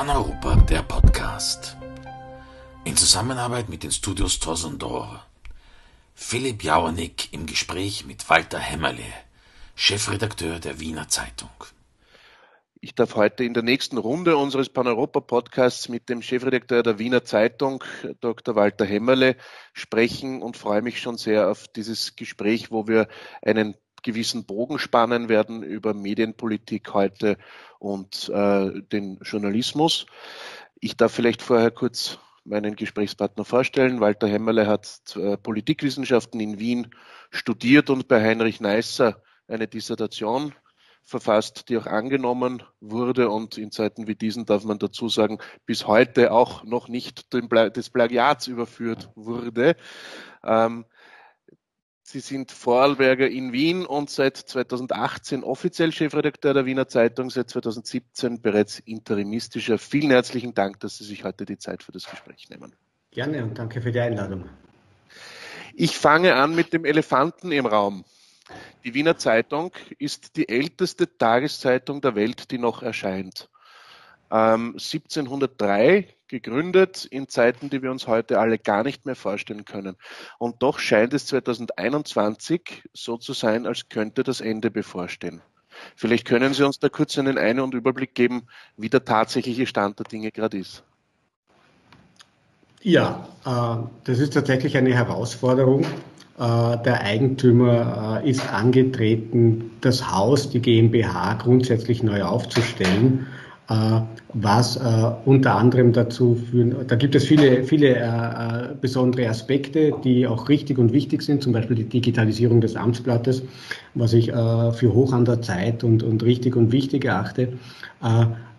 Paneuropa, der Podcast. In Zusammenarbeit mit den Studios Tosendor. Philipp Jauernick im Gespräch mit Walter Hämmerle, Chefredakteur der Wiener Zeitung. Ich darf heute in der nächsten Runde unseres Paneuropa-Podcasts mit dem Chefredakteur der Wiener Zeitung, Dr. Walter Hämmerle, sprechen und freue mich schon sehr auf dieses Gespräch, wo wir einen gewissen Bogen spannen werden über Medienpolitik heute und äh, den Journalismus. Ich darf vielleicht vorher kurz meinen Gesprächspartner vorstellen. Walter Hemmerle hat äh, Politikwissenschaften in Wien studiert und bei Heinrich Neisser eine Dissertation verfasst, die auch angenommen wurde und in Zeiten wie diesen darf man dazu sagen, bis heute auch noch nicht des Plagiats überführt wurde. Ähm, Sie sind Vorarlberger in Wien und seit 2018 offiziell Chefredakteur der Wiener Zeitung, seit 2017 bereits interimistischer. Vielen herzlichen Dank, dass Sie sich heute die Zeit für das Gespräch nehmen. Gerne und danke für die Einladung. Ich fange an mit dem Elefanten im Raum. Die Wiener Zeitung ist die älteste Tageszeitung der Welt, die noch erscheint. Ähm, 1703 gegründet in Zeiten, die wir uns heute alle gar nicht mehr vorstellen können. Und doch scheint es 2021 so zu sein, als könnte das Ende bevorstehen. Vielleicht können Sie uns da kurz einen Ein- und Überblick geben, wie der tatsächliche Stand der Dinge gerade ist. Ja, äh, das ist tatsächlich eine Herausforderung. Äh, der Eigentümer äh, ist angetreten, das Haus, die GmbH, grundsätzlich neu aufzustellen was äh, unter anderem dazu führen, da gibt es viele, viele äh, besondere Aspekte, die auch richtig und wichtig sind, zum Beispiel die Digitalisierung des Amtsblattes, was ich für hoch an der Zeit und, und richtig und wichtig erachte.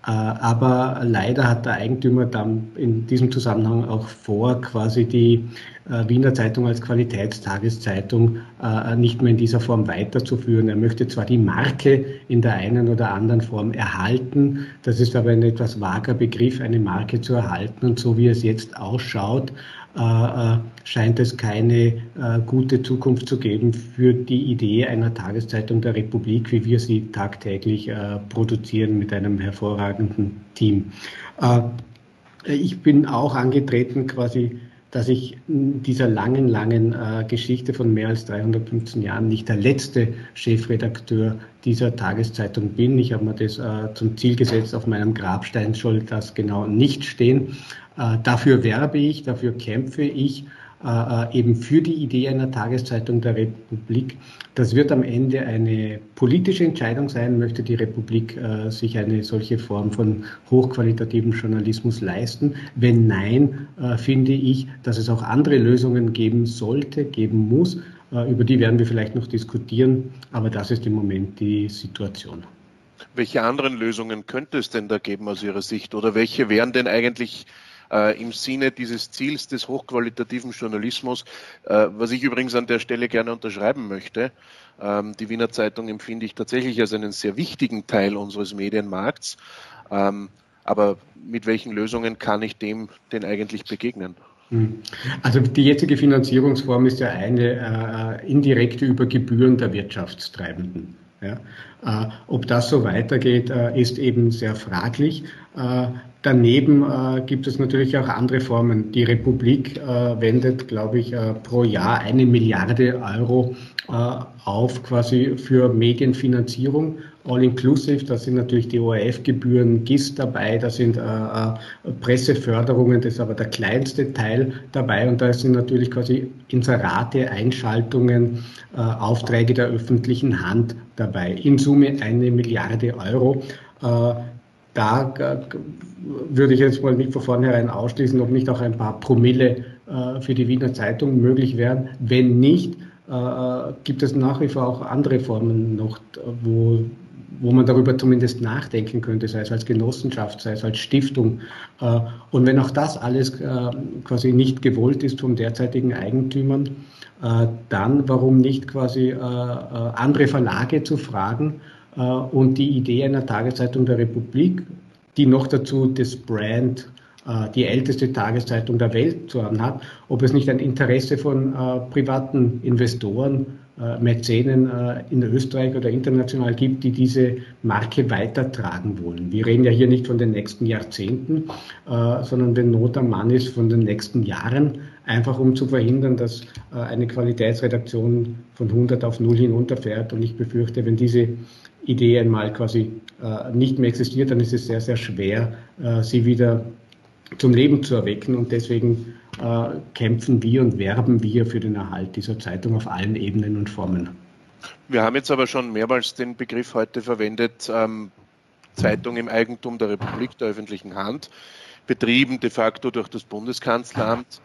Aber leider hat der Eigentümer dann in diesem Zusammenhang auch vor, quasi die äh, Wiener Zeitung als Qualitätstageszeitung äh, nicht mehr in dieser Form weiterzuführen. Er möchte zwar die Marke in der einen oder anderen Form erhalten, das ist aber ein etwas vager Begriff, eine Marke zu erhalten. Und so wie es jetzt ausschaut, äh, scheint es keine gute Zukunft zu geben für die Idee einer Tageszeitung der Republik, wie wir sie tagtäglich produzieren mit einem hervorragenden Team. Ich bin auch angetreten, quasi dass ich in dieser langen, langen äh, Geschichte von mehr als 315 Jahren nicht der letzte Chefredakteur dieser Tageszeitung bin. Ich habe mir das äh, zum Ziel gesetzt, auf meinem Grabstein soll das genau nicht stehen. Äh, dafür werbe ich, dafür kämpfe ich äh, äh, eben für die Idee einer Tageszeitung der Republik. Das wird am Ende eine politische Entscheidung sein, möchte die Republik sich eine solche Form von hochqualitativen Journalismus leisten. Wenn nein, finde ich, dass es auch andere Lösungen geben sollte, geben muss. Über die werden wir vielleicht noch diskutieren, aber das ist im Moment die Situation. Welche anderen Lösungen könnte es denn da geben aus Ihrer Sicht? Oder welche wären denn eigentlich äh, im Sinne dieses Ziels des hochqualitativen Journalismus, äh, was ich übrigens an der Stelle gerne unterschreiben möchte. Ähm, die Wiener Zeitung empfinde ich tatsächlich als einen sehr wichtigen Teil unseres Medienmarkts. Ähm, aber mit welchen Lösungen kann ich dem denn eigentlich begegnen? Hm. Also die jetzige Finanzierungsform ist ja eine äh, indirekte über Gebühren der Wirtschaftstreibenden. Ja. Äh, ob das so weitergeht, äh, ist eben sehr fraglich. Äh, daneben äh, gibt es natürlich auch andere Formen. Die Republik äh, wendet, glaube ich, äh, pro Jahr eine Milliarde Euro auf quasi für Medienfinanzierung. All-inclusive, da sind natürlich die ORF-Gebühren, GIS dabei, da sind Presseförderungen, das ist aber der kleinste Teil dabei und da sind natürlich quasi Inserate, Einschaltungen, Aufträge der öffentlichen Hand dabei. In Summe eine Milliarde Euro da würde ich jetzt mal nicht von vornherein ausschließen, ob nicht auch ein paar Promille äh, für die Wiener Zeitung möglich wären. Wenn nicht, äh, gibt es nach wie vor auch andere Formen noch, wo, wo man darüber zumindest nachdenken könnte, sei es als Genossenschaft, sei es als Stiftung. Äh, und wenn auch das alles quasi nicht gewollt ist vom derzeitigen Eigentümern, dann warum nicht quasi andere Verlage zu fragen, äh, und die Idee einer Tageszeitung der Republik, die noch dazu das Brand äh, die älteste Tageszeitung der Welt zu haben hat, ob es nicht ein Interesse von äh, privaten Investoren äh, Mäzenen äh, in Österreich oder international gibt, die diese Marke weitertragen wollen. Wir reden ja hier nicht von den nächsten Jahrzehnten, äh, sondern wenn Not am Mann ist, von den nächsten Jahren, einfach um zu verhindern, dass eine Qualitätsredaktion von 100 auf 0 hinunterfährt. Und ich befürchte, wenn diese Idee einmal quasi nicht mehr existiert, dann ist es sehr, sehr schwer, sie wieder zum Leben zu erwecken. Und deswegen äh, kämpfen wir und werben wir für den Erhalt dieser Zeitung auf allen Ebenen und Formen. Wir haben jetzt aber schon mehrmals den Begriff heute verwendet, ähm, Zeitung im Eigentum der Republik, der öffentlichen Hand, betrieben de facto durch das Bundeskanzleramt.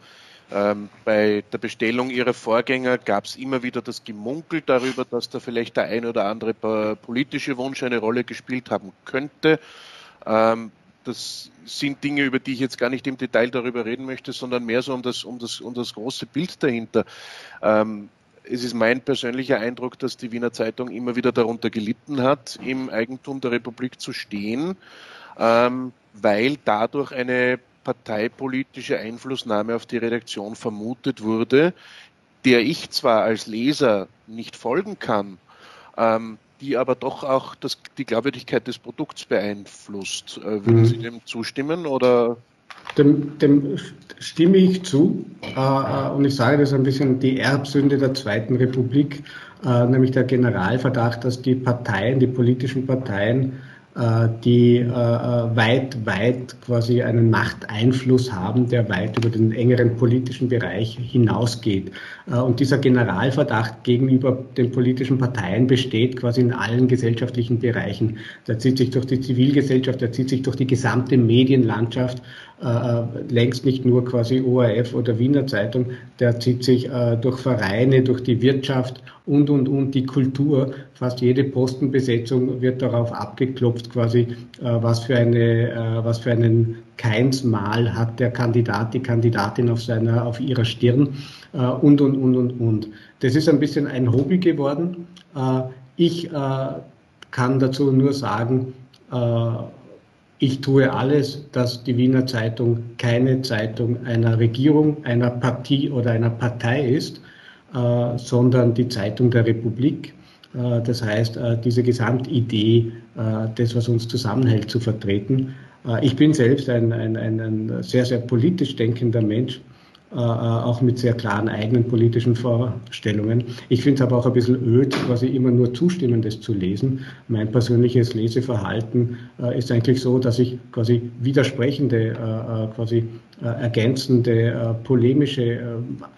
Ähm, bei der Bestellung ihrer Vorgänger gab es immer wieder das Gemunkel darüber, dass da vielleicht der ein oder andere politische Wunsch eine Rolle gespielt haben könnte. Ähm, das sind Dinge, über die ich jetzt gar nicht im Detail darüber reden möchte, sondern mehr so um das, um das, um das große Bild dahinter. Ähm, es ist mein persönlicher Eindruck, dass die Wiener Zeitung immer wieder darunter gelitten hat, im Eigentum der Republik zu stehen, ähm, weil dadurch eine parteipolitische Einflussnahme auf die Redaktion vermutet wurde, der ich zwar als Leser nicht folgen kann, ähm, die aber doch auch das, die Glaubwürdigkeit des Produkts beeinflusst. Äh, würden mhm. Sie dem zustimmen oder? Dem, dem stimme ich zu äh, äh, und ich sage das ein bisschen die Erbsünde der Zweiten Republik, äh, nämlich der Generalverdacht, dass die Parteien, die politischen Parteien die äh, weit, weit quasi einen Machteinfluss haben, der weit über den engeren politischen Bereich hinausgeht. Äh, und dieser Generalverdacht gegenüber den politischen Parteien besteht quasi in allen gesellschaftlichen Bereichen. Der zieht sich durch die Zivilgesellschaft, der zieht sich durch die gesamte Medienlandschaft äh, längst nicht nur quasi ORF oder Wiener Zeitung, der zieht sich äh, durch Vereine, durch die Wirtschaft und, und, und die Kultur. Fast jede Postenbesetzung wird darauf abgeklopft, quasi, äh, was für eine, äh, was für einen Keinsmal hat der Kandidat, die Kandidatin auf seiner, auf ihrer Stirn äh, und, und, und, und, und. Das ist ein bisschen ein Hobby geworden. Äh, ich kann dazu nur sagen, ich tue alles, dass die Wiener Zeitung keine Zeitung einer Regierung, einer Partie oder einer Partei ist, äh, sondern die Zeitung der Republik. Äh, das heißt, äh, diese Gesamtidee, das, was uns zusammenhält, zu vertreten. Ich bin selbst ein, ein, ein sehr, sehr politisch denkender Mensch auch mit sehr klaren eigenen politischen Vorstellungen. Ich finde es aber auch ein bisschen öd, quasi immer nur Zustimmendes zu lesen. Mein persönliches Leseverhalten äh, ist eigentlich so, dass ich quasi widersprechende, äh, quasi ergänzende, polemische,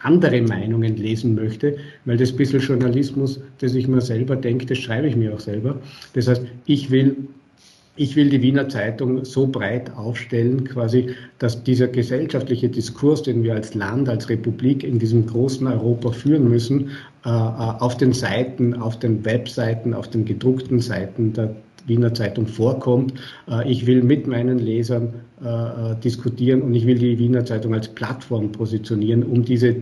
andere Meinungen lesen möchte, weil das bisschen Journalismus, das ich mir selber denke, das schreibe ich mir auch selber. Das heißt, ich will ich will die Wiener Zeitung so breit aufstellen, quasi, dass dieser gesellschaftliche Diskurs, den wir als Land, als Republik in diesem großen Europa führen müssen, äh, äh, auf den Seiten, auf den Webseiten, auf den gedruckten Seiten der Wiener Zeitung vorkommt. Äh, ich will mit meinen Lesern diskutieren und ich will die Wiener Zeitung als Plattform positionieren, um diese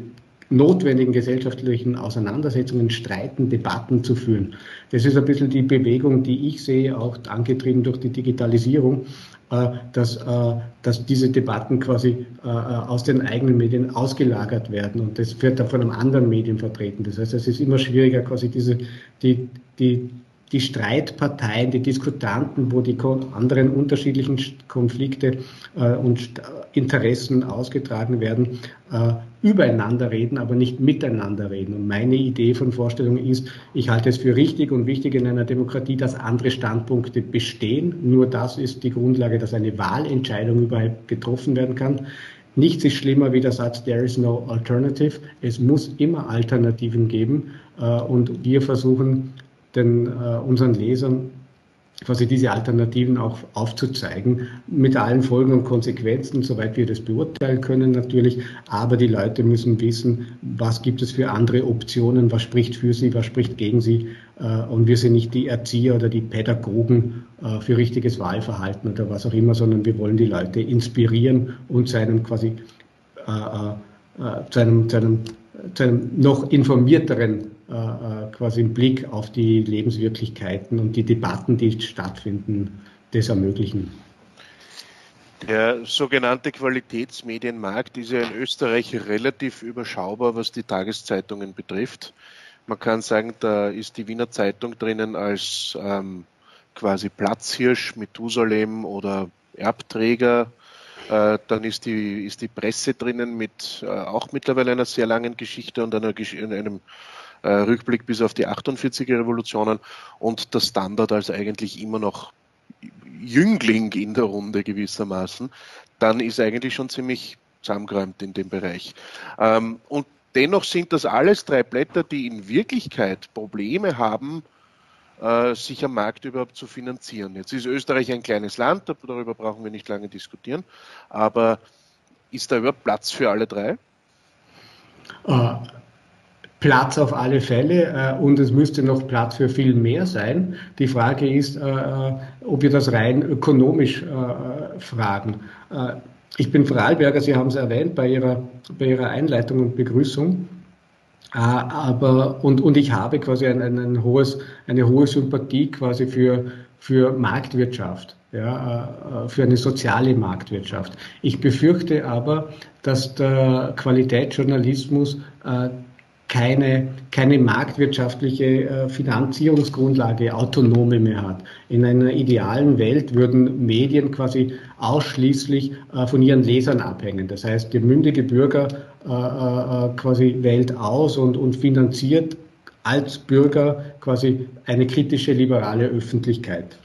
notwendigen gesellschaftlichen Auseinandersetzungen, Streiten, Debatten zu führen. Das ist ein bisschen die Bewegung, die ich sehe, auch angetrieben durch die Digitalisierung, äh, dass, äh, dass diese Debatten quasi äh, aus den eigenen Medien ausgelagert werden und das wird dann von einem anderen Medium vertreten. Das heißt, es ist immer schwieriger, quasi diese, die, die, die Streitparteien, die Diskutanten, wo die anderen unterschiedlichen Konflikte und Interessen ausgetragen werden, äh, übereinander reden, aber nicht miteinander reden. Und meine Idee von Vorstellung ist, ich halte es für richtig und wichtig in einer Demokratie, dass andere Standpunkte bestehen. Nur das ist die Grundlage, dass eine Wahlentscheidung überhaupt getroffen werden kann. Nichts ist schlimmer wie der Satz, there is no alternative. Es muss immer Alternativen geben. Äh, und wir versuchen den, äh, unseren Lesern quasi diese Alternativen auch aufzuzeigen, mit allen Folgen und Konsequenzen, soweit wir das beurteilen können natürlich. Aber die Leute müssen wissen, was gibt es für andere Optionen, was spricht für sie, was spricht gegen sie. Äh, und wir sind nicht die Erzieher oder die Pädagogen äh, für richtiges Wahlverhalten oder was auch immer, sondern wir wollen die Leute inspirieren und zu einem quasi äh, zu einem, zu einem, zu einem noch informierteren äh, äh, quasi einen Blick auf die Lebenswirklichkeiten und die Debatten, die stattfinden, das ermöglichen. Der sogenannte Qualitätsmedienmarkt ist ja in Österreich relativ überschaubar, was die Tageszeitungen betrifft. Man kann sagen, da ist die Wiener Zeitung drinnen als ähm, quasi Platzhirsch, Methusalem oder Erbträger. Äh, dann ist die, ist die Presse drinnen mit äh, auch mittlerweile einer sehr langen Geschichte und einer, einem äh, Rückblick bis auf die 48er Revolutionen und der Standard als eigentlich immer noch Jüngling in der Runde gewissermaßen, dann ist eigentlich schon ziemlich zusammengeräumt in dem Bereich. Ähm, und dennoch sind das alles drei Blätter, die in Wirklichkeit Probleme haben, äh, sich am Markt überhaupt zu finanzieren. Jetzt ist Österreich ein kleines Land, darüber brauchen wir nicht lange diskutieren, aber ist da überhaupt Platz für alle drei? Platz auf alle Fälle äh, und es müsste noch Platz für viel mehr sein. Die Frage ist, äh, äh ob wir das rein ökonomisch äh, fragen. Äh, ich bin Vorarlberger, Sie haben es erwähnt bei Ihrer, bei Ihrer Einleitung und Begrüßung. Äh, aber, und, und ich habe quasi ein, ein, ein hohes, eine hohe Sympathie quasi für, für Marktwirtschaft, ja, für eine soziale Marktwirtschaft. Ich befürchte aber, dass der Qualitätsjournalismus keine, keine marktwirtschaftliche äh, Finanzierungsgrundlage, autonome mehr hat. In einer idealen Welt würden Medien quasi ausschließlich äh, von ihren Lesern abhängen. Das heißt, der mündige Bürger äh, quasi wählt aus und, und finanziert als Bürger quasi eine kritische liberale Öffentlichkeit.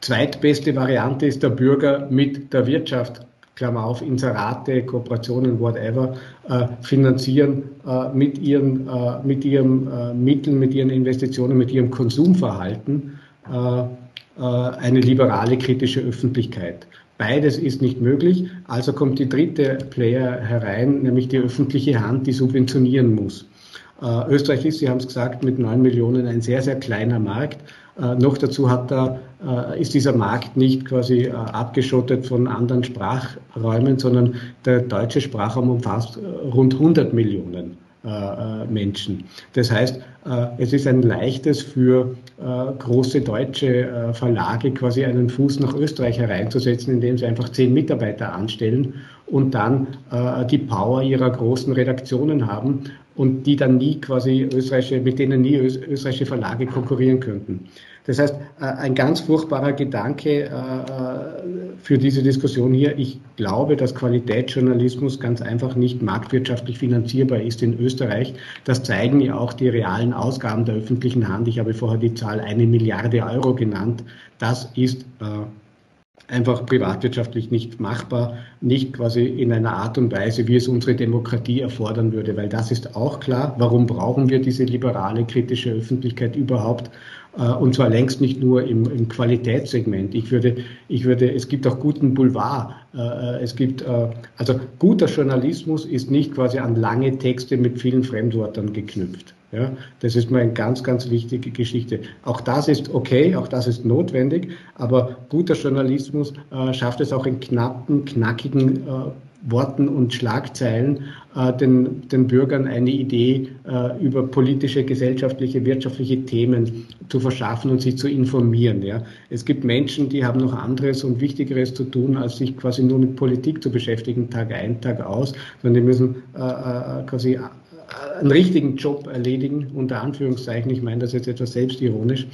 Zweitbeste Variante ist der Bürger mit der Wirtschaft Klammer auf, Inserate, Kooperationen, whatever, äh, finanzieren äh, mit, ihren, äh, mit ihren äh, Mitteln, mit ihren Investitionen, mit ihrem Konsumverhalten äh, äh, eine liberale kritische Öffentlichkeit. Beides ist nicht möglich, also kommt die dritte Player herein, nämlich die öffentliche Hand, die subventionieren muss. Österreich ist, Sie haben es gesagt, mit neun Millionen ein sehr, sehr kleiner Markt. Äh, noch dazu hat da, äh, ist dieser Markt nicht quasi äh, abgeschottet von anderen Sprachräumen, sondern der deutsche Sprachraum umfasst rund 100 Millionen Menschen. Das heißt, es ist ein leichtes für große deutsche Verlage quasi einen Fuß nach Österreich hereinzusetzen, indem sie einfach zehn Mitarbeiter anstellen und dann die Power ihrer großen Redaktionen haben und die dann nie quasi österreichische, mit denen nie österreichische Verlage konkurrieren könnten. Das heißt, äh, ein ganz furchtbarer Gedanke äh, für diese Diskussion hier. Ich glaube, dass Qualitätsjournalismus ganz einfach nicht marktwirtschaftlich finanzierbar ist in Österreich. Das zeigen ja auch die realen Ausgaben der öffentlichen Hand. Ich habe vorher die Zahl eine Milliarde Euro genannt. Das ist äh, einfach privatwirtschaftlich nicht machbar, nicht quasi in einer Art und Weise, wie es unsere Demokratie erfordern würde, weil das ist auch klar. Warum brauchen wir diese liberale, kritische Öffentlichkeit überhaupt? Äh, und zwar längst nicht nur im, im Qualitätssegment. Ich würde, ich würde, es gibt auch guten Boulevard. Äh, es gibt, äh, also guter Journalismus ist nicht quasi an lange Texte mit vielen Fremdwörtern geknüpft. Ja, das ist mal eine ganz, ganz wichtige Geschichte. Auch das ist okay, auch das ist notwendig, aber guter Journalismus äh, schafft es auch in knappen, knackigen äh, Worten und Schlagzeilen äh, den, den Bürgern eine Idee äh, über politische, gesellschaftliche, wirtschaftliche Themen zu verschaffen und sich zu informieren. Ja. Es gibt Menschen, die haben noch anderes und Wichtigeres zu tun, als sich quasi nur mit Politik zu beschäftigen, Tag ein, Tag aus, sondern die müssen äh, äh quasi äh, einen richtigen Job erledigen, unter Anführungszeichen. Ich meine das jetzt etwas selbstironisch.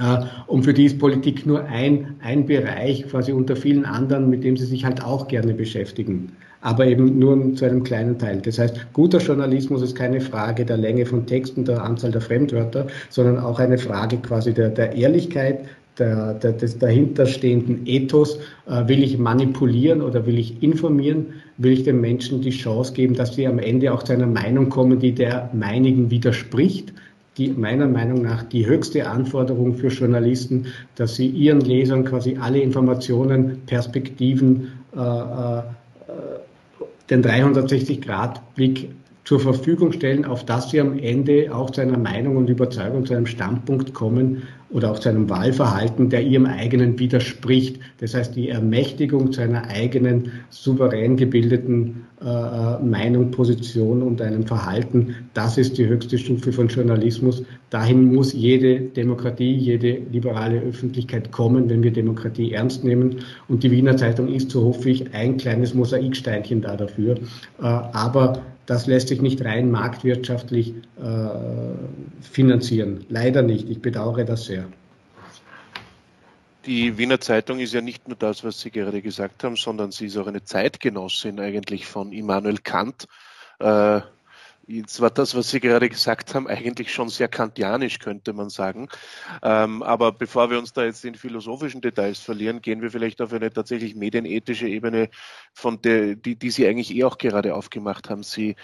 Äh, und für die ist Politik nur ein, ein Bereich quasi unter vielen anderen, mit dem sie sich halt auch gerne beschäftigen. Aber eben nur zu einem kleinen Teil. Das heißt, guter Journalismus ist keine Frage der Länge von Texten, der Anzahl der Fremdwörter, sondern auch eine Frage quasi der, der Ehrlichkeit, der, der, des dahinterstehenden Ethos. Äh, will ich manipulieren oder will ich informieren? Will ich den Menschen die Chance geben, dass sie am Ende auch zu einer Meinung kommen, die der meinigen widerspricht? Die meiner Meinung nach die höchste Anforderung für Journalisten, dass sie ihren Lesern quasi alle Informationen, Perspektiven, äh, äh, den 360-Grad-Blick zur Verfügung stellen, auf dass sie am Ende auch zu einer Meinung und Überzeugung, zu einem Standpunkt kommen, oder auch zu einem Wahlverhalten, der ihrem eigenen widerspricht. Das heißt, die Ermächtigung zu einer eigenen, souverän gebildeten Meinung, Position und einem Verhalten, das ist die höchste Stufe von Journalismus. Dahin muss jede Demokratie, jede liberale Öffentlichkeit kommen, wenn wir Demokratie ernst nehmen. Und die Wiener Zeitung ist, so hoffe ich, ein kleines Mosaiksteinchen da dafür. Äh, aber das lässt sich nicht rein marktwirtschaftlich äh, finanzieren. Leider nicht. Ich bedauere das sehr. Die Wiener Zeitung ist ja nicht nur das, was Sie gerade gesagt haben, sondern sie ist auch eine Zeitgenossin eigentlich von Immanuel Kant. Äh, Jetzt war das, was Sie gerade gesagt haben, eigentlich schon sehr kantianisch, könnte man sagen. Ähm, aber bevor wir uns da jetzt in philosophischen Details verlieren, gehen wir vielleicht auf eine tatsächlich medienethische Ebene, von der, die, die Sie eigentlich eh auch gerade aufgemacht haben. Sie,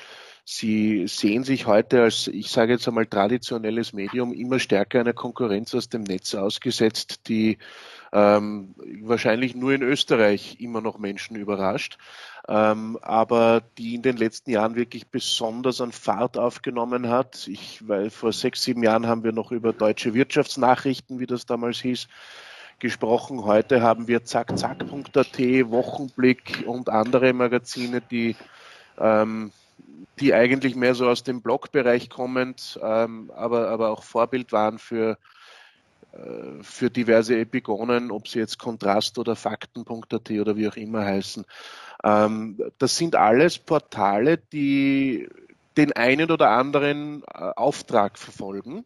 Sie sehen sich heute als, ich sage jetzt einmal, traditionelles Medium immer stärker einer Konkurrenz aus dem Netz ausgesetzt, die ähm, wahrscheinlich nur in Österreich immer noch Menschen überrascht, ähm, aber die in den letzten Jahren wirklich besonders an Fahrt aufgenommen hat. Ich, weil vor sechs, sieben Jahren haben wir noch über deutsche Wirtschaftsnachrichten, wie das damals hieß, gesprochen. Heute haben wir zackzack.at, Wochenblick und andere Magazine, die ähm, die eigentlich mehr so aus dem Blogbereich kommend, ähm, aber, aber auch Vorbild waren für äh, für diverse Epigonen, ob sie jetzt Kontrast oder Fakten.at oder wie auch immer heißen. Ähm, das sind alles Portale, die den einen oder anderen äh, Auftrag verfolgen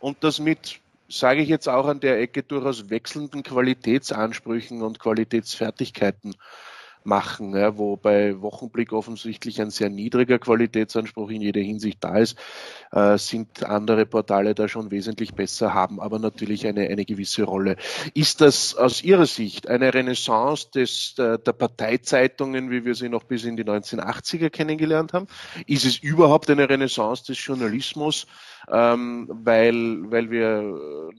und das mit, sage ich jetzt auch an der Ecke, durchaus wechselnden Qualitätsansprüchen und Qualitätsfertigkeiten machen, ja, wo bei Wochenblick offensichtlich ein sehr niedriger Qualitätsanspruch in jeder Hinsicht da ist, äh, sind andere Portale da schon wesentlich besser, haben aber natürlich eine, eine gewisse Rolle. Ist das aus Ihrer Sicht eine Renaissance des, der, der Parteizeitungen, wie wir sie noch bis in die 1980er kennengelernt haben? Ist es überhaupt eine Renaissance des Journalismus, ähm, weil, weil wir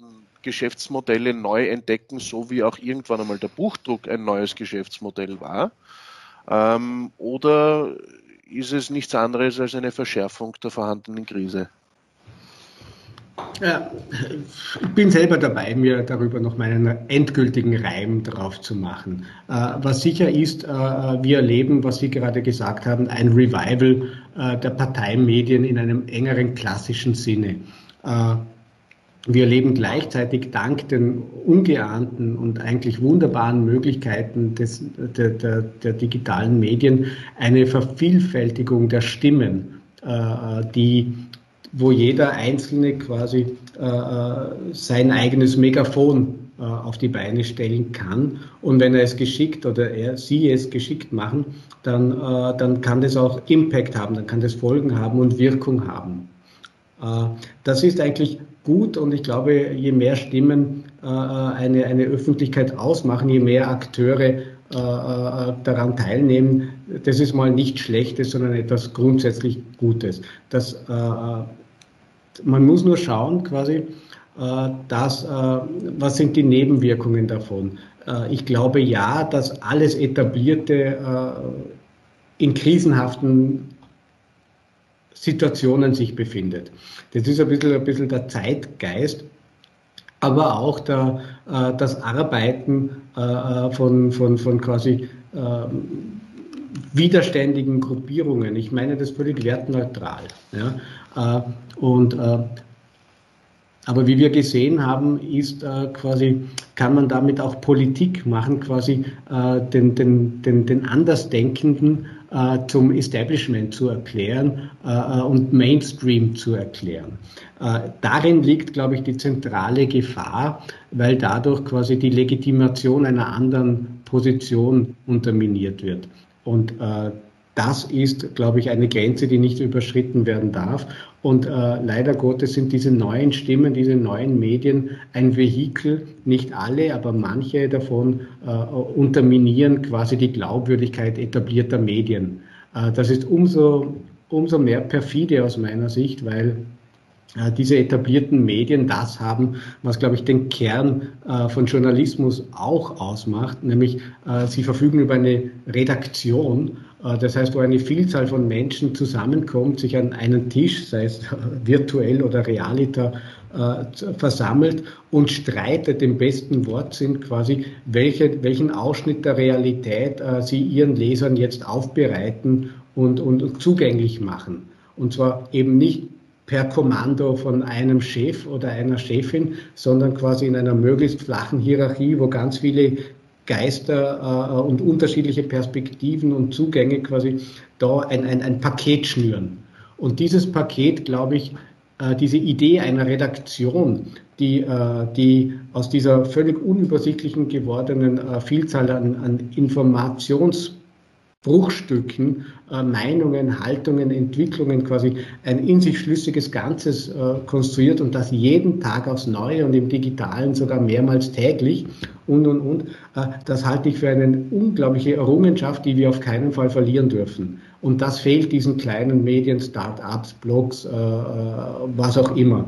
Geschäftsmodelle neu entdecken, so wie auch irgendwann einmal der Buchdruck ein neues Geschäftsmodell war? Ähm, oder ist es nichts anderes als eine Verschärfung der vorhandenen Krise? Ja, ich bin selber dabei, mir darüber noch meinen endgültigen Reim drauf zu machen. Äh, was sicher ist, äh, wir erleben, was Sie gerade gesagt haben, ein Revival äh, der Parteimedien in einem engeren klassischen Sinne. Wir erleben gleichzeitig dank den ungeahnten und eigentlich wunderbaren Möglichkeiten des, der, der, der digitalen Medien eine Vervielfältigung der Stimmen, äh, die, wo jeder Einzelne quasi äh, sein eigenes Megafon äh, auf die Beine stellen kann. Und wenn er es geschickt oder er, sie es geschickt machen, dann, äh, dann kann das auch Impact haben, dann kann das Folgen haben und Wirkung haben. Äh, das ist eigentlich gut und ich glaube, je mehr Stimmen äh, eine, eine Öffentlichkeit ausmachen, je mehr Akteure äh, daran teilnehmen, das ist mal nichts Schlechtes, sondern etwas grundsätzlich Gutes. Das, man muss nur schauen, quasi, dass, was sind die Nebenwirkungen davon. Ich glaube ja, dass alles Etablierte in krisenhaften Situationen sich befindet. Das ist ein bisschen, ein bisschen der Zeitgeist, aber auch der, äh, das Arbeiten äh, von, von, von quasi äh, widerständigen Gruppierungen. Ich meine das völlig wertneutral. Ja? Äh, und äh, aber wie wir gesehen haben, ist äh, quasi, kann man damit auch Politik machen, quasi äh, den, den, den, den Andersdenkenden äh, zum Establishment zu erklären äh, äh, und Mainstream zu erklären. darin liegt, glaube ich, die zentrale Gefahr, weil dadurch quasi die Legitimation einer anderen Position unterminiert wird. Und das ist, glaube ich, eine Grenze, die nicht überschritten werden darf. Und äh, leider Gottes sind diese neuen Stimmen, diese neuen Medien ein Vehikel, nicht alle, aber manche davon äh, unterminieren quasi die Glaubwürdigkeit etablierter Medien. Äh, das ist umso, umso mehr perfide aus meiner Sicht, weil äh, diese etablierten Medien das haben, was, glaube ich, den Kern äh, von Journalismus auch ausmacht, nämlich äh, sie verfügen über eine Redaktion, das heißt, wo eine Vielzahl von Menschen zusammenkommt, sich an einen Tisch, sei es virtuell oder realiter, versammelt und streitet im besten Wortsinn quasi, welche, welchen Ausschnitt der Realität sie ihren Lesern jetzt aufbereiten und, und zugänglich machen. Und zwar eben nicht per Kommando von einem Chef oder einer Chefin, sondern quasi in einer möglichst flachen Hierarchie, wo ganz viele Geister äh, und unterschiedliche Perspektiven und Zugänge quasi da ein, ein, ein Paket schnüren. Und dieses Paket, glaube ich, äh, diese Idee einer Redaktion, die, äh, die aus dieser völlig unübersichtlichen gewordenen äh, Vielzahl an, an Informations Bruchstücken, äh, Meinungen, Haltungen, Entwicklungen quasi ein in sich schlüssiges Ganzes äh, konstruiert und das jeden Tag aufs Neue und im Digitalen sogar mehrmals täglich und, und, und. Äh, das halte ich für eine unglaubliche Errungenschaft, die wir auf keinen Fall verlieren dürfen. Und das fehlt diesen kleinen Medien, Start-ups, Blogs, äh, äh, was auch immer.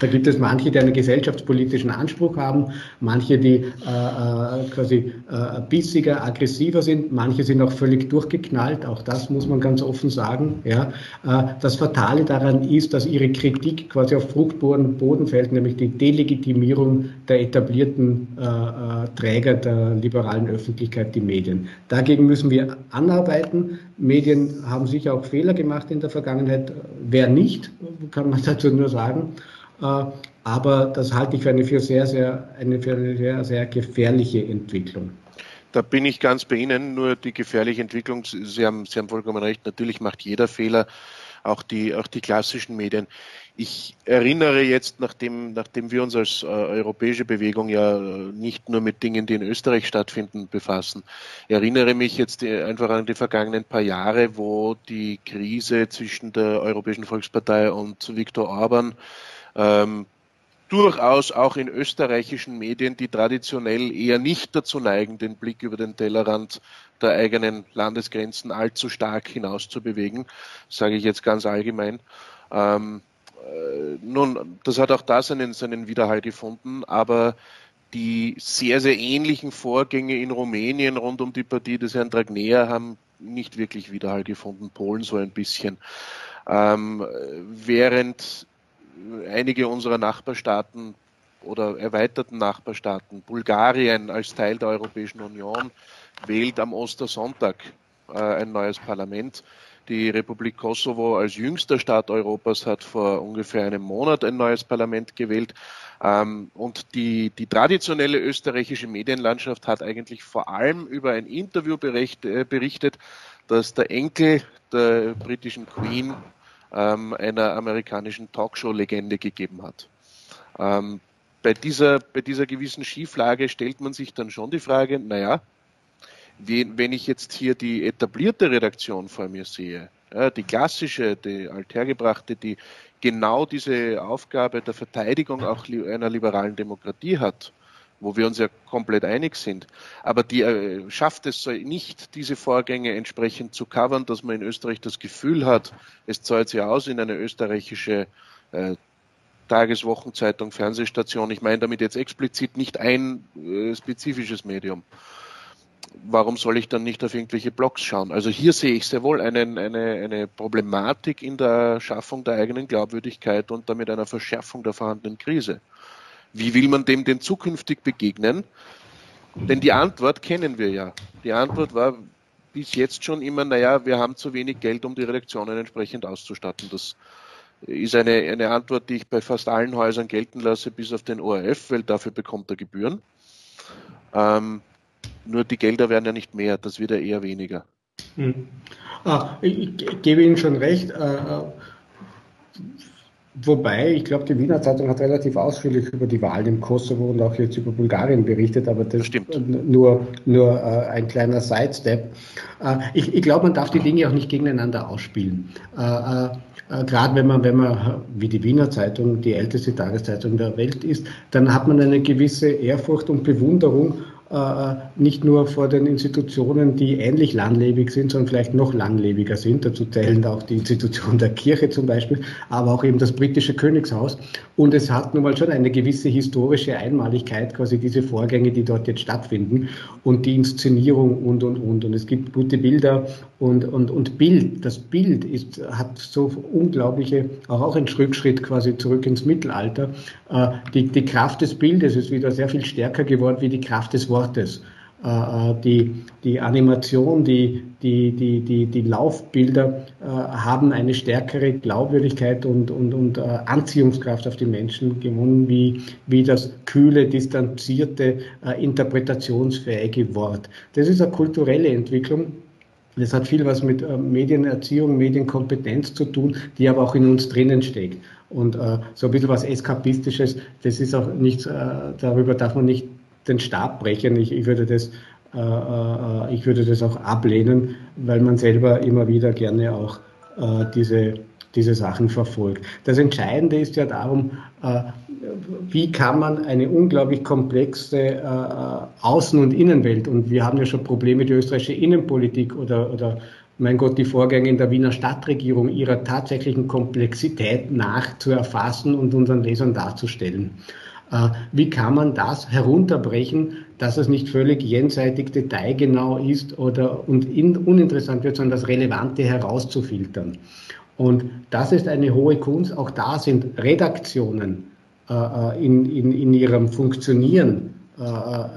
Da gibt es manche, die einen gesellschaftspolitischen Anspruch haben, manche, die äh, äh, quasi äh, bissiger, aggressiver sind, manche sind auch völlig durchgeknallt, auch das muss man ganz offen sagen. Ja. Äh, das Fatale daran ist, dass ihre Kritik quasi auf fruchtbaren Boden fällt, nämlich die Delegitimierung der etablierten äh, äh, Träger der liberalen Öffentlichkeit, die Medien. Dagegen müssen wir anarbeiten. Medien haben sicher auch Fehler gemacht in der Vergangenheit. Wer nicht, kann man dazu nur sagen. Äh, aber das halte ich für eine, für sehr, sehr, eine für eine sehr, sehr gefährliche Entwicklung. Da bin ich ganz bei Ihnen, nur die gefährliche Entwicklung, Sie haben, Sie haben vollkommen recht, natürlich macht jeder Fehler, auch die, auch die klassischen Medien. Ich erinnere jetzt, nachdem, nachdem wir uns als äh, europäische Bewegung ja nicht nur mit Dingen, die in Österreich stattfinden, befassen, erinnere mich jetzt einfach an die vergangenen paar Jahre, wo die Krise zwischen der Europäischen Volkspartei und Viktor Orban ähm, durchaus auch in österreichischen Medien, die traditionell eher nicht dazu neigen, den Blick über den Tellerrand der eigenen Landesgrenzen allzu stark hinaus zu bewegen, sage ich jetzt ganz allgemein. Ähm, äh, nun, das hat auch da seinen, seinen Widerhall gefunden, aber die sehr, sehr ähnlichen Vorgänge in Rumänien rund um die Partie des Herrn Dragnea haben nicht wirklich Widerhall gefunden, Polen so ein bisschen. Ähm, während einige unserer Nachbarstaaten oder erweiterten Nachbarstaaten, Bulgarien als Teil der Europäischen Union, wählt am Ostersonntag äh, ein neues Parlament. Die Republik Kosovo als jüngster Staat Europas hat vor ungefähr einem Monat ein neues Parlament gewählt. Ähm, und die, die traditionelle österreichische Medienlandschaft hat eigentlich vor allem über ein Interview äh, berichtet, dass der Enkel der britischen Queen ähm, einer amerikanischen Talkshow-Legende gegeben hat. Ähm, bei, dieser, bei dieser gewissen Schieflage stellt man sich dann schon die Frage, naja, wenn ich jetzt hier die etablierte Redaktion vor mir sehe, ja, die klassische, die althergebrachte, die genau diese Aufgabe der Verteidigung auch einer liberalen Demokratie hat, wo wir uns ja komplett einig sind. Aber die äh, schafft es nicht, diese Vorgänge entsprechend zu covern, dass man in Österreich das Gefühl hat, es zahlt sich aus in eine österreichische äh, Tageswochenzeitung, Fernsehstation. Ich meine damit jetzt explizit nicht ein äh, spezifisches Medium. Warum soll ich dann nicht auf irgendwelche Blogs schauen? Also hier sehe ich sehr wohl einen, eine, eine Problematik in der Schaffung der eigenen Glaubwürdigkeit und damit einer Verschärfung der vorhandenen Krise. Wie will man dem denn zukünftig begegnen? Denn die Antwort kennen wir ja. Die Antwort war bis jetzt schon immer, naja, wir haben zu wenig Geld, um die Redaktionen entsprechend auszustatten. Das ist eine, eine Antwort, die ich bei fast allen Häusern gelten lasse, bis auf den ORF, weil dafür bekommt er Gebühren. Ähm, nur die Gelder werden ja nicht mehr, das wird ja eher weniger. Hm. Ah, ich, ich, gebe Ihnen schon recht. Äh, Wobei, ich glaube, die Wiener Zeitung hat relativ ausführlich über die Wahlen im Kosovo und auch jetzt über Bulgarien berichtet, aber das Stimmt. nur, nur äh, ein kleiner Sidestep. Äh, ich, ich glaube, man darf die Dinge auch nicht gegeneinander ausspielen. Äh, äh, äh Gerade wenn man, wenn man, wie die Wiener Zeitung, die älteste Tageszeitung der Welt ist, dann hat man eine gewisse Ehrfurcht und Bewunderung nicht nur vor den Institutionen, die ähnlich langlebig sind, sondern vielleicht noch langlebiger sind. Dazu zählen auch die Institution der Kirche zum Beispiel, aber auch eben das britische Königshaus. Und es hat nun mal schon eine gewisse historische Einmaligkeit, quasi diese Vorgänge, die dort jetzt stattfinden und die Inszenierung und, und, und. Und es gibt gute Bilder und, und, und Bild. Das Bild ist, hat so unglaubliche, auch, auch ein Rückschritt quasi zurück ins Mittelalter. Äh, die, die Kraft des Bildes ist wieder sehr viel stärker geworden wie die Kraft des Wortes. Äh, die, die Animation, die, die, die, die, die Laufbilder äh, haben eine stärkere Glaubwürdigkeit und, und, und äh, Anziehungskraft auf die Menschen gewonnen, wie, wie das kühle, distanzierte, äh, interpretationsfähige Wort. Das ist eine kulturelle Entwicklung. Das hat viel was mit äh, Medienerziehung, Medienkompetenz zu tun, die aber auch in uns drinnen steckt. Und äh, so ein bisschen was Eskapistisches, das ist auch nichts, äh, darüber darf man nicht den Stab brechen. Ich, ich würde das äh, äh, ich würde das auch ablehnen, weil man selber immer wieder gerne auch äh, diese, diese Sachen verfolgt. Das Entscheidende ist ja darum, wie kann man eine unglaublich komplexe Außen- und Innenwelt, und wir haben ja schon Probleme, die österreichische Innenpolitik oder, oder mein Gott, die Vorgänge in der Wiener Stadtregierung ihrer tatsächlichen Komplexität nachzuerfassen und unseren Lesern darzustellen. Äh, wie kann man das herunterbrechen, dass es nicht völlig jenseitig detailgenau ist oder und in, uninteressant wird, sondern das Relevante herauszufiltern. Und das ist eine hohe Kunst. Auch da sind Redaktionen äh, äh in, in, in ihrem Funktionieren äh, äh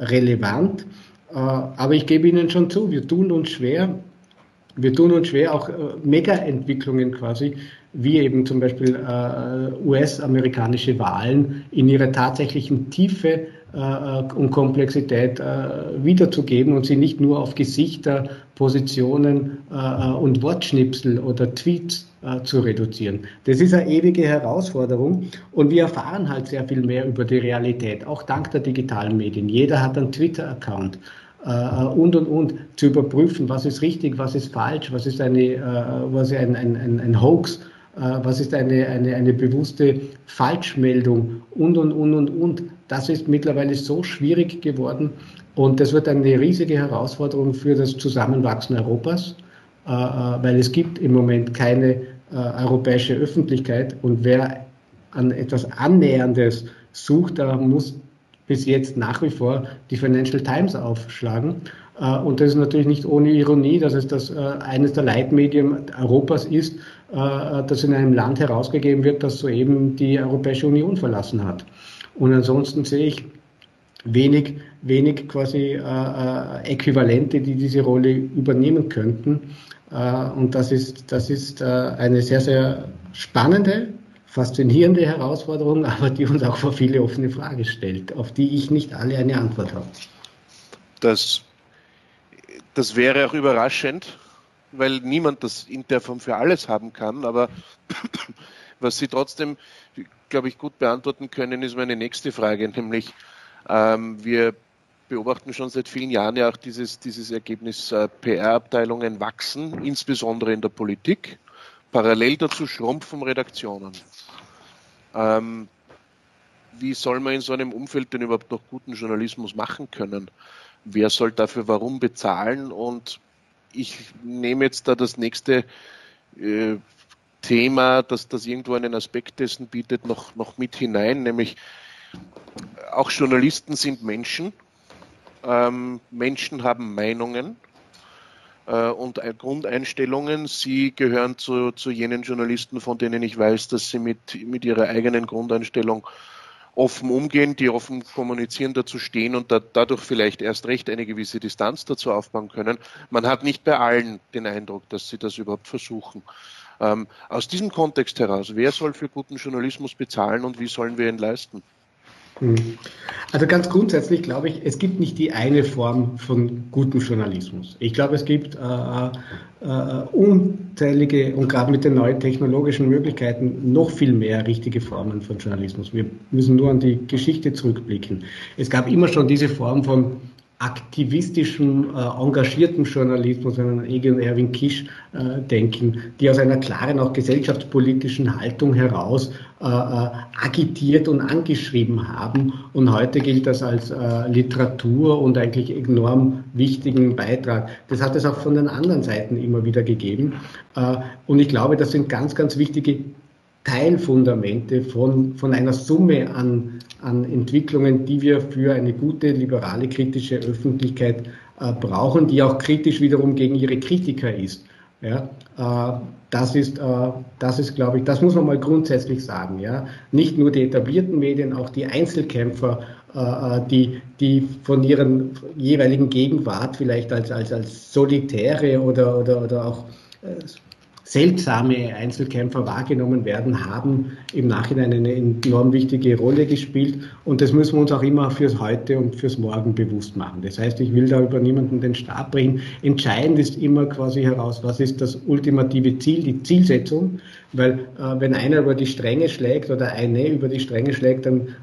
relevant. Äh, aber ich gebe Ihnen schon zu, wir tun uns schwer, wir tun uns schwer, auch Mega-Entwicklungen quasi wie eben zum Beispiel äh, US-amerikanische Wahlen in ihrer tatsächlichen Tiefe äh, und Komplexität äh, wiederzugeben und sie nicht nur auf Gesichter, Positionen äh, und Wortschnipsel oder Tweets äh, zu reduzieren. Das ist eine ewige Herausforderung und wir erfahren halt sehr viel mehr über die Realität, auch dank der digitalen Medien. Jeder hat einen Twitter-Account äh, und und und zu überprüfen, was ist richtig, was ist falsch, was ist eine, was ist ein, ein, ein, ein Hoax was ist eine, eine, eine bewusste Falschmeldung und, und, und, und, und. Das ist mittlerweile so schwierig geworden und das wird eine riesige Herausforderung für das Zusammenwachsen Europas, äh, äh, weil es gibt im Moment keine europäische Öffentlichkeit und wer an etwas Annäherndes sucht, da muss bis jetzt nach wie vor die Financial Times aufschlagen. Und das ist natürlich nicht ohne Ironie, dass es das eines der Leitmedien Europas ist, äh, das in einem Land herausgegeben wird, das soeben die Europäische Union verlassen hat. Und ansonsten sehe ich wenig, wenig quasi äh, äh, Äquivalente, die diese Rolle übernehmen könnten. Äh, und das ist, das ist äh, eine sehr, sehr spannende, faszinierende Herausforderung, aber die uns auch vor viele offene Fragen stellt, auf die ich nicht alle eine Antwort habe. Das, das wäre auch überraschend, weil niemand das in der Form für alles haben kann. Aber was Sie trotzdem, glaube ich, gut beantworten können, ist meine nächste Frage, nämlich ähm, wir beobachten schon seit vielen Jahren ja auch dieses, dieses Ergebnis, äh, PR-Abteilungen wachsen, insbesondere in der Politik. Parallel dazu schrumpfen Redaktionen. Ähm, wie soll man in so einem Umfeld denn überhaupt noch guten Journalismus machen können? Wer soll dafür warum bezahlen und ich nehme jetzt da das nächste äh, Thema, dass das irgendwo einen Aspekt dessen bietet, noch, noch mit hinein, nämlich auch Journalisten sind Menschen. Ähm, Menschen haben Meinungen äh, und Grundeinstellungen. Sie gehören zu, zu jenen Journalisten, von denen ich weiß, dass sie mit, mit ihrer eigenen Grundeinstellung offen umgehen, die offen kommunizieren, dazu stehen und da, dadurch vielleicht erst recht eine gewisse Distanz dazu aufbauen können. Man hat nicht bei allen den Eindruck, dass sie das überhaupt versuchen. Ähm, aus diesem Kontext heraus, wer soll für guten Journalismus bezahlen und wie sollen wir ihn leisten? Hm. Also ganz grundsätzlich glaube ich, es gibt nicht die eine Form von gutem Journalismus. Ich glaube, es gibt äh, äh, unzählige und gerade mit den neuen technologischen Möglichkeiten noch viel mehr richtige Formen von Journalismus. Wir müssen nur an die Geschichte zurückblicken. Es gab immer schon diese Form von aktivistischem, äh, engagierten Journalismus, an Egil und Erwin Kisch äh, denken, die aus einer klaren, auch gesellschaftspolitischen Haltung heraus äh, äh, agitiert und angeschrieben haben. Und heute gilt das als äh, Literatur und eigentlich enorm wichtigen Beitrag. Das hat es auch von den anderen Seiten immer wieder gegeben. Äh, und ich glaube, das sind ganz, ganz wichtige Teilfundamente von, von einer Summe an, an Entwicklungen, die wir für eine gute, liberale, kritische Öffentlichkeit äh, brauchen, die auch kritisch wiederum gegen ihre Kritiker ist. Ja, äh, das ist, äh, das ist, glaube ich, das muss man mal grundsätzlich sagen. Ja, nicht nur die etablierten Medien, auch die Einzelkämpfer äh, die, die von ihren jeweiligen Gegenwart vielleicht als, als, als solitäre oder, oder, oder auch äh, seltsame Einzelkämpfer wahrgenommen werden, haben im Nachhinein eine enorm wichtige Rolle gespielt. Und das müssen wir uns auch immer fürs Heute und fürs Morgen bewusst machen. Das heißt, ich will da über niemanden den Stab bringen. Entscheidend ist immer quasi heraus, was ist das ultimative Ziel, die Zielsetzung. Weil äh, wenn einer über die Stränge schlägt oder eine über die Stränge schlägt, dann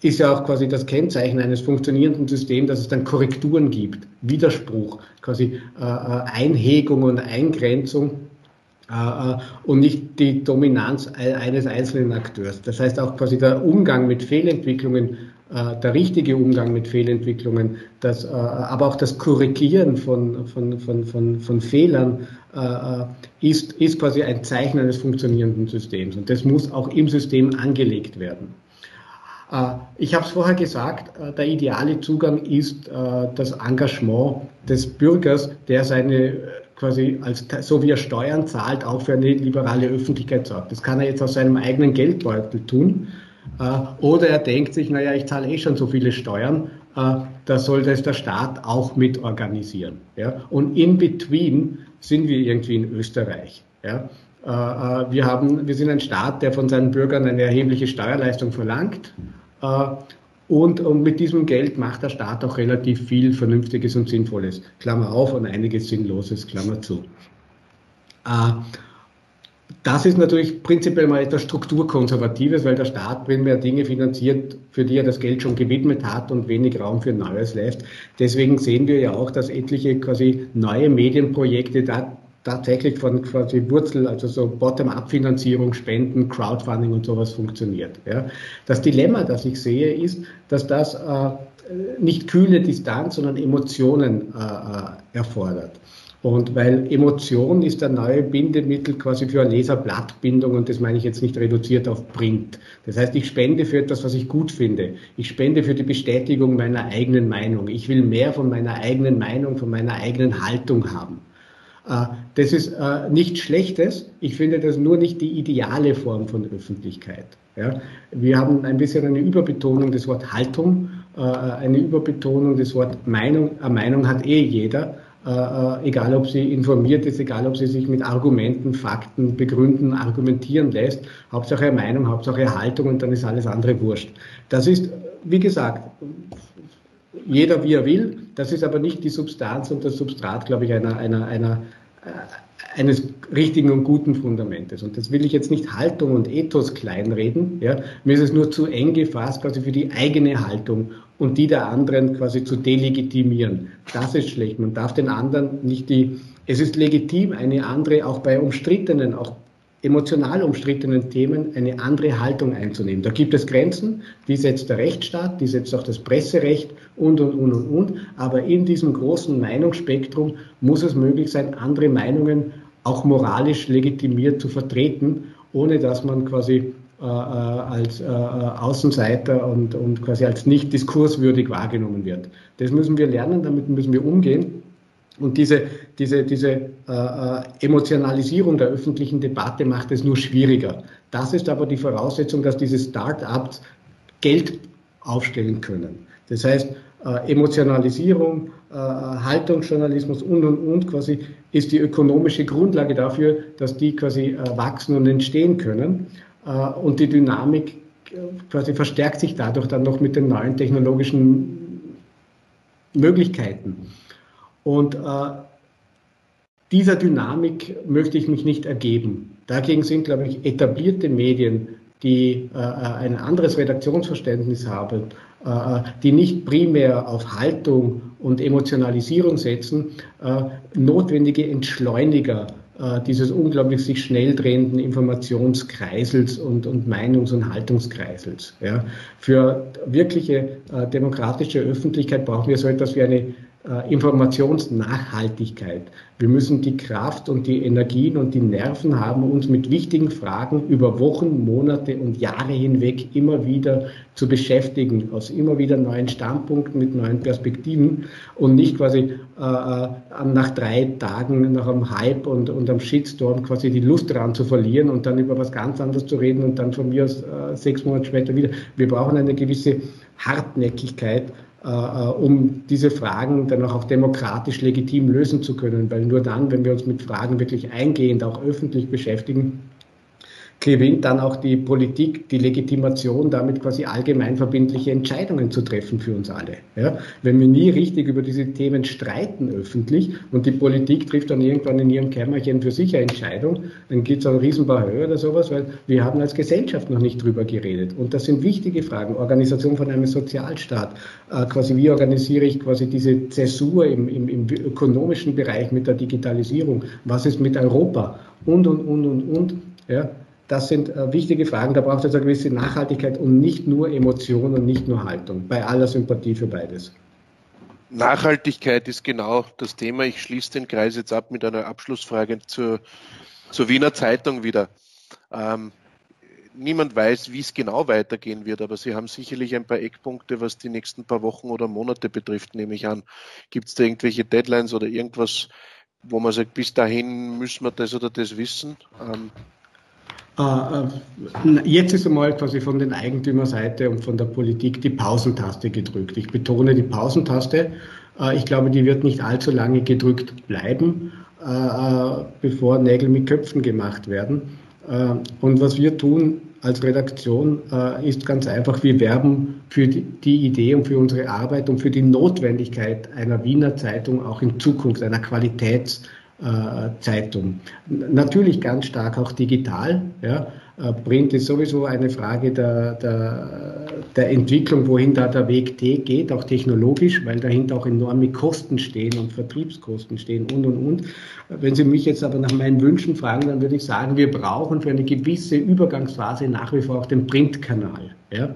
ist ja auch quasi das Kennzeichen eines funktionierenden Systems, dass es dann Korrekturen gibt, Widerspruch, quasi äh, äh Einhegung und Eingrenzung äh, äh, und nicht die Dominanz eines einzelnen Akteurs. Das heißt auch quasi der Umgang mit Fehlentwicklungen, äh, der richtige Umgang mit Fehlentwicklungen, das, äh, aber auch das Korrigieren von, von, von, von, von Fehlern ist, ist quasi ein Zeichen eines funktionierenden Systems. Und das muss auch im System angelegt werden. Äh, ich habe es vorher gesagt, äh, der ideale Zugang ist äh, das Engagement des Bürgers, der seine quasi als so wie er Steuern zahlt, auch für eine liberale Öffentlichkeit sorgt. Das kann er jetzt aus seinem eigenen Geldbeutel tun. Oder er denkt sich, naja, ich zahle eh schon so viele Steuern, da soll das der Staat auch mit organisieren. Und in between sind wir irgendwie in Österreich. Wir, haben, wir sind ein Staat, der von seinen Bürgern eine erhebliche Steuerleistung verlangt. Äh, und, und, mit diesem Geld macht der Staat auch relativ viel Vernünftiges und Sinnvolles. Klammer auf und einiges Sinnloses, Klammer zu. Äh, das ist natürlich prinzipiell mal etwas Strukturkonservatives, weil der Staat primär Dinge finanziert, für die er das Geld schon gewidmet hat und wenig Raum für Neues lässt. Deswegen sehen wir ja auch, dass etliche quasi neue Medienprojekte da tatsächlich von quasi Wurzel, also so Bottom-up-Finanzierung, Spenden, Crowdfunding und sowas funktioniert. Ja. Das Dilemma, das ich sehe, ist, dass das äh, nicht kühle Distanz, sondern Emotionen äh, äh, erfordert. Und weil Emotion ist der neue Bindemittel quasi für eine Leserblattbindung und das meine ich jetzt nicht reduziert auf Print. Das heißt, ich spende für etwas, was ich gut finde. Ich spende für die Bestätigung meiner eigenen Meinung. Ich will mehr von meiner eigenen Meinung, von meiner eigenen Haltung haben. Äh, das ist äh, nichts Schlechtes. Ich finde das nur nicht die ideale Form von Öffentlichkeit. Wir haben ein bisschen eine Überbetonung des Wort Haltung, äh, eine Überbetonung des Wort Meinung. Eine Meinung hat eh jeder, egal ob sie informiert ist, egal ob sie sich mit Argumenten, Fakten begründen, argumentieren lässt. Hauptsache Meinung, Hauptsache Haltung und dann ist alles andere wurscht. Das ist, wie gesagt, jeder wie er will. Das ist aber nicht die Substanz und das Substrat, glaube ich, einer, einer, einer, eines richtigen und guten Fundamentes. Und das will ich jetzt nicht Haltung und Ethos kleinreden. Ja. Mir ist es nur zu eng gefasst, quasi für die eigene Haltung und die der anderen quasi zu delegitimieren. Das ist schlecht. Man darf den anderen nicht die, es ist legitim, eine andere auch bei umstrittenen, auch emotional umstrittenen Themen eine andere Haltung einzunehmen. Da gibt es Grenzen, die setzt der Rechtsstaat, die setzt auch das Presserecht und, und, und, und, und. Aber in diesem großen Meinungsspektrum muss es möglich sein, andere Meinungen auch moralisch legitimiert zu vertreten, ohne dass man quasi äh, äh als äh, äh, Außenseiter und, und quasi als nicht diskurswürdig wahrgenommen wird. Das müssen wir lernen, damit müssen wir umgehen. Und diese, diese, diese äh, äh, Emotionalisierung der öffentlichen Debatte macht es nur schwieriger. Das ist aber die Voraussetzung, dass diese Start-ups Geld aufstellen können. Das heißt, äh, Emotionalisierung, äh, Haltungsjournalismus und, und, und quasi ist die ökonomische Grundlage dafür, dass die quasi äh, wachsen und entstehen können. Äh, und die Dynamik äh, quasi verstärkt sich dadurch dann noch mit den neuen technologischen Möglichkeiten. Und äh, dieser Dynamik möchte ich mich nicht ergeben. Dagegen sind, glaube ich, etablierte Medien, die äh, ein anderes Redaktionsverständnis haben, äh, die nicht primär auf Haltung und Emotionalisierung setzen, äh, notwendige Entschleuniger äh, dieses unglaublich sich schnell drehenden Informationskreisels und, und Meinungs- und Haltungskreisels. Ja. Für wirkliche äh, demokratische Öffentlichkeit brauchen wir so etwas wie eine äh, Informationsnachhaltigkeit. Wir müssen die Kraft und die Energien und die Nerven haben, uns mit wichtigen Fragen über Wochen, Monate und Jahre hinweg immer wieder zu beschäftigen, aus immer wieder neuen Standpunkten, mit neuen Perspektiven und nicht quasi äh, äh nach drei Tagen nach einem Hype und, und am Shitstorm quasi die Lust daran zu verlieren und dann über was ganz anderes zu reden und dann von mir aus äh, sechs Monate später wieder. Wir brauchen eine gewisse Hartnäckigkeit, äh, um diese Fragen dann auch, auch demokratisch legitim lösen zu können. Weil nur dann, wenn wir uns mit Fragen wirklich eingehend auch öffentlich beschäftigen, gewinnt dann auch die Politik die Legitimation, damit quasi allgemeinverbindliche Entscheidungen zu treffen für uns alle. Ja? Wenn wir nie richtig über diese Themen streiten öffentlich und die Politik trifft dann irgendwann in ihrem Kämmerchen für sich eine Entscheidung, dann gibt es einen Riesenbahö oder sowas, weil wir haben als Gesellschaft noch nicht drüber geredet. Und das sind wichtige Fragen. Organisation von einem Sozialstaat, äh, quasi wie organisiere ich quasi diese Zäsur im, im, im ökonomischen Bereich mit der Digitalisierung, was ist mit Europa und, und, und, und, und. Ja, das sind äh, wichtige Fragen. Da braucht es eine gewisse Nachhaltigkeit und nicht nur Emotion und nicht nur Haltung. Bei aller Sympathie für beides. Nachhaltigkeit ist genau das Thema. Ich schließe den Kreis jetzt ab mit einer Abschlussfrage zur, zur Wiener Zeitung wieder. Ähm, niemand weiß, wie es genau weitergehen wird, aber Sie haben sicherlich ein paar Eckpunkte, was die nächsten paar Wochen oder Monate betrifft, nehme ich an. Gibt es da irgendwelche Deadlines oder irgendwas, wo man sagt, bis dahin müssen wir das oder das wissen? Ähm, äh, äh, jetzt ist einmal quasi von den Eigentümerseite und von der Politik die Pausentaste gedrückt. Ich betone die Pausentaste. Äh, ich glaube, die wird nicht allzu lange gedrückt bleiben, bevor Nägel mit Köpfen gemacht werden. Und was wir tun als Redaktion ist ganz einfach, wir werben für die Idee und für unsere Arbeit und für die Notwendigkeit einer Wiener Zeitung auch in Zukunft, einer Qualitäts- äh, Zeitung. Natürlich ganz stark auch digital. Ja. Äh, Print ist sowieso eine Frage der, der, der Entwicklung, wohin da der Weg geht, auch technologisch, weil dahinter auch enorme Kosten stehen und Vertriebskosten stehen und, und, und. Wenn Sie mich jetzt aber nach meinen Wünschen fragen, dann würde ich sagen, wir brauchen für eine gewisse Übergangsphase nach wie vor auch den Printkanal. Ja.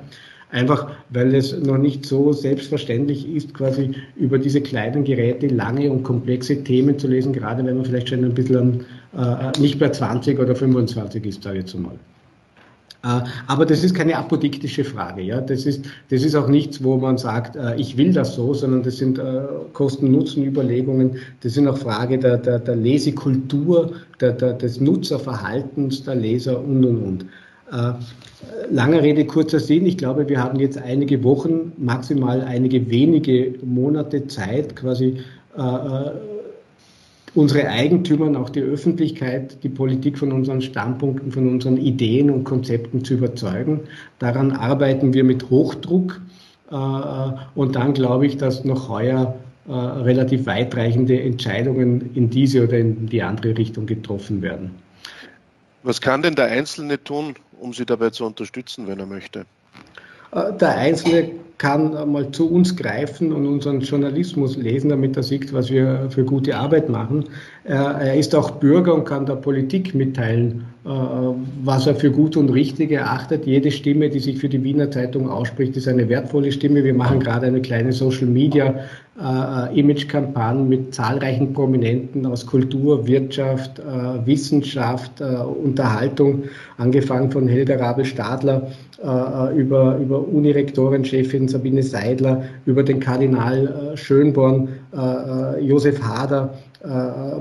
Einfach weil es noch nicht so selbstverständlich ist, quasi über diese kleinen Geräte lange und komplexe Themen zu lesen, gerade wenn man vielleicht schon ein bisschen äh, nicht mehr 20 oder 25 ist, sage ich jetzt mal. Äh, aber das ist keine apodiktische Frage. Ja? Das, ist, das ist auch nichts, wo man sagt, äh, ich will das so, sondern das sind äh, Kosten-Nutzen-Überlegungen. Das sind auch Frage der, der, der Lesekultur, der, der, des Nutzerverhaltens der Leser und, und, und. Äh, Langer Rede, kurzer Sinn. Ich glaube, wir haben jetzt einige Wochen, maximal einige wenige Monate Zeit, quasi äh, äh unsere Eigentümer und auch die Öffentlichkeit, die Politik von unseren Standpunkten, von unseren Ideen und Konzepten zu überzeugen. Daran arbeiten wir mit Hochdruck. Äh, und dann glaube ich, dass noch heuer äh, relativ weitreichende Entscheidungen in diese oder in die andere Richtung getroffen werden. Was kann denn der Einzelne tun, um Sie dabei zu unterstützen, wenn er möchte? Äh, der Einzelne kann mal zu uns greifen und unseren Journalismus lesen, damit er sieht, was wir für gute Arbeit machen. Er ist auch Bürger und kann der Politik mitteilen, äh, was er für gut und richtig erachtet. Jede Stimme, die sich für die Wiener Zeitung ausspricht, ist eine wertvolle Stimme. Wir machen gerade eine kleine Social Media äh, Image-Kampagne mit zahlreichen Prominenten aus Kultur, Wirtschaft, äh, Wissenschaft, Unterhaltung, angefangen von Helga Rabel-Stadler über, über Unirektorenchefin Sabine Seidler, über den Kardinal Schönborn, Josef Hader,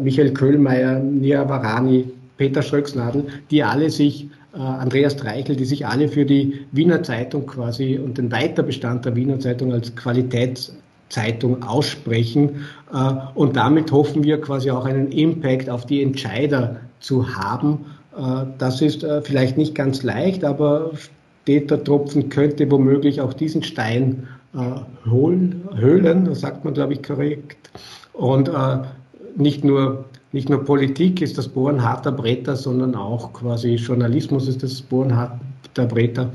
Michael Köhlmeier, Nia Varani, Peter Schröcksnadel, die alle sich, äh, Andreas Treichel, die sich alle für die Wiener Zeitung quasi und den Weiterbestand der Wiener Zeitung als Qualitätszeitung aussprechen. Äh, und damit hoffen wir quasi auch einen Impact auf die Entscheider zu haben. Äh, das ist äh, vielleicht nicht ganz leicht, aber steter Tropfen könnte womöglich auch diesen Stein äh, holen, höhlen, sagt man, glaube ich, korrekt. Und äh, nicht nur nicht nur Politik ist das Bohren harter Bretter, sondern auch quasi Journalismus ist das Bohren harter Bretter.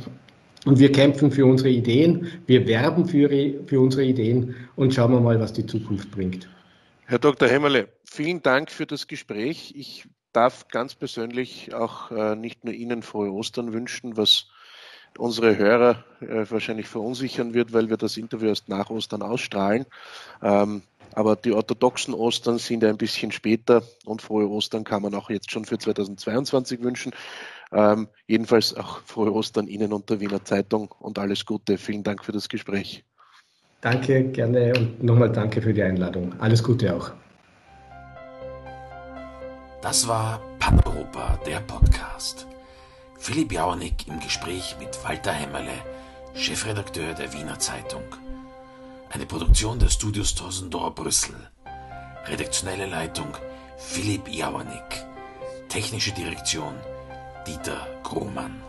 Und wir kämpfen für unsere Ideen, wir werben für, für unsere Ideen und schauen wir mal, was die Zukunft bringt. Herr Dr. Hemmerle, vielen Dank für das Gespräch. Ich darf ganz persönlich auch äh, nicht nur Ihnen frohe Ostern wünschen, was unsere Hörer äh, wahrscheinlich verunsichern wird, weil wir das Interview erst nach Ostern ausstrahlen. Ähm, aber die orthodoxen Ostern sind ein bisschen später und frohe Ostern kann man auch jetzt schon für 2022 wünschen. Ähm, jedenfalls auch frohe Ostern Ihnen und der Wiener Zeitung und alles Gute. Vielen Dank für das Gespräch. Danke, gerne und nochmal danke für die Einladung. Alles Gute auch. Das war Paneuropa, der Podcast. Philipp Jauernick im Gespräch mit Walter Hämmerle, Chefredakteur der Wiener Zeitung. Eine Produktion der Studios Tosendor Brüssel. Redaktionelle Leitung Philipp Jauernick. Technische Direktion Dieter Grohmann.